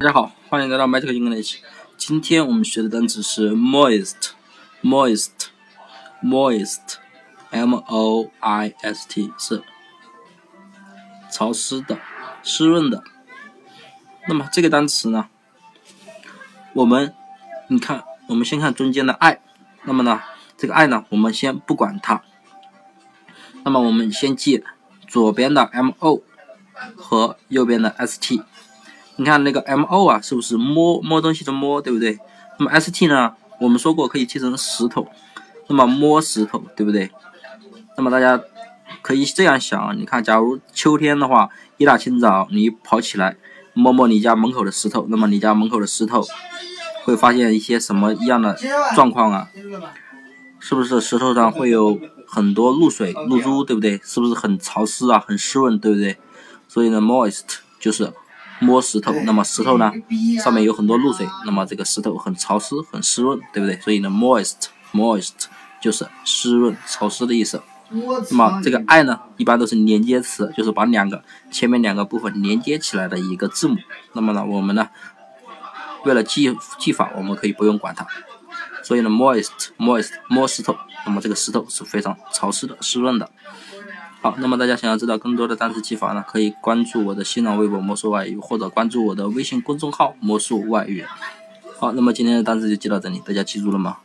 大家好，欢迎来到 Magic English。今天我们学的单词是 moist，moist，moist，m o i s t，是潮湿的、湿润的。那么这个单词呢，我们你看，我们先看中间的 i，那么呢，这个 i 呢，我们先不管它。那么我们先记左边的 m o 和右边的 s t。你看那个 m o 啊，是不是摸摸东西的摸，对不对？那么 s t 呢？我们说过可以切成石头，那么摸石头，对不对？那么大家可以这样想，你看，假如秋天的话，一大清早你跑起来摸摸你家门口的石头，那么你家门口的石头会发现一些什么样的状况啊？是不是石头上会有很多露水、露珠，对不对？是不是很潮湿啊，很湿润，对不对？所以呢，moist 就是。摸石头，那么石头呢，上面有很多露水，那么这个石头很潮湿、很湿润，对不对？所以呢，moist，moist 就是湿润、潮湿的意思。那么这个 i 呢，一般都是连接词，就是把两个前面两个部分连接起来的一个字母。那么呢，我们呢，为了记记法，我们可以不用管它。所以呢，moist，moist 摸石头，那么这个石头是非常潮湿的、湿润的。好，那么大家想要知道更多的单词记法呢，可以关注我的新浪微博“魔术外语”或者关注我的微信公众号“魔术外语”。好，那么今天的单词就记到这里，大家记住了吗？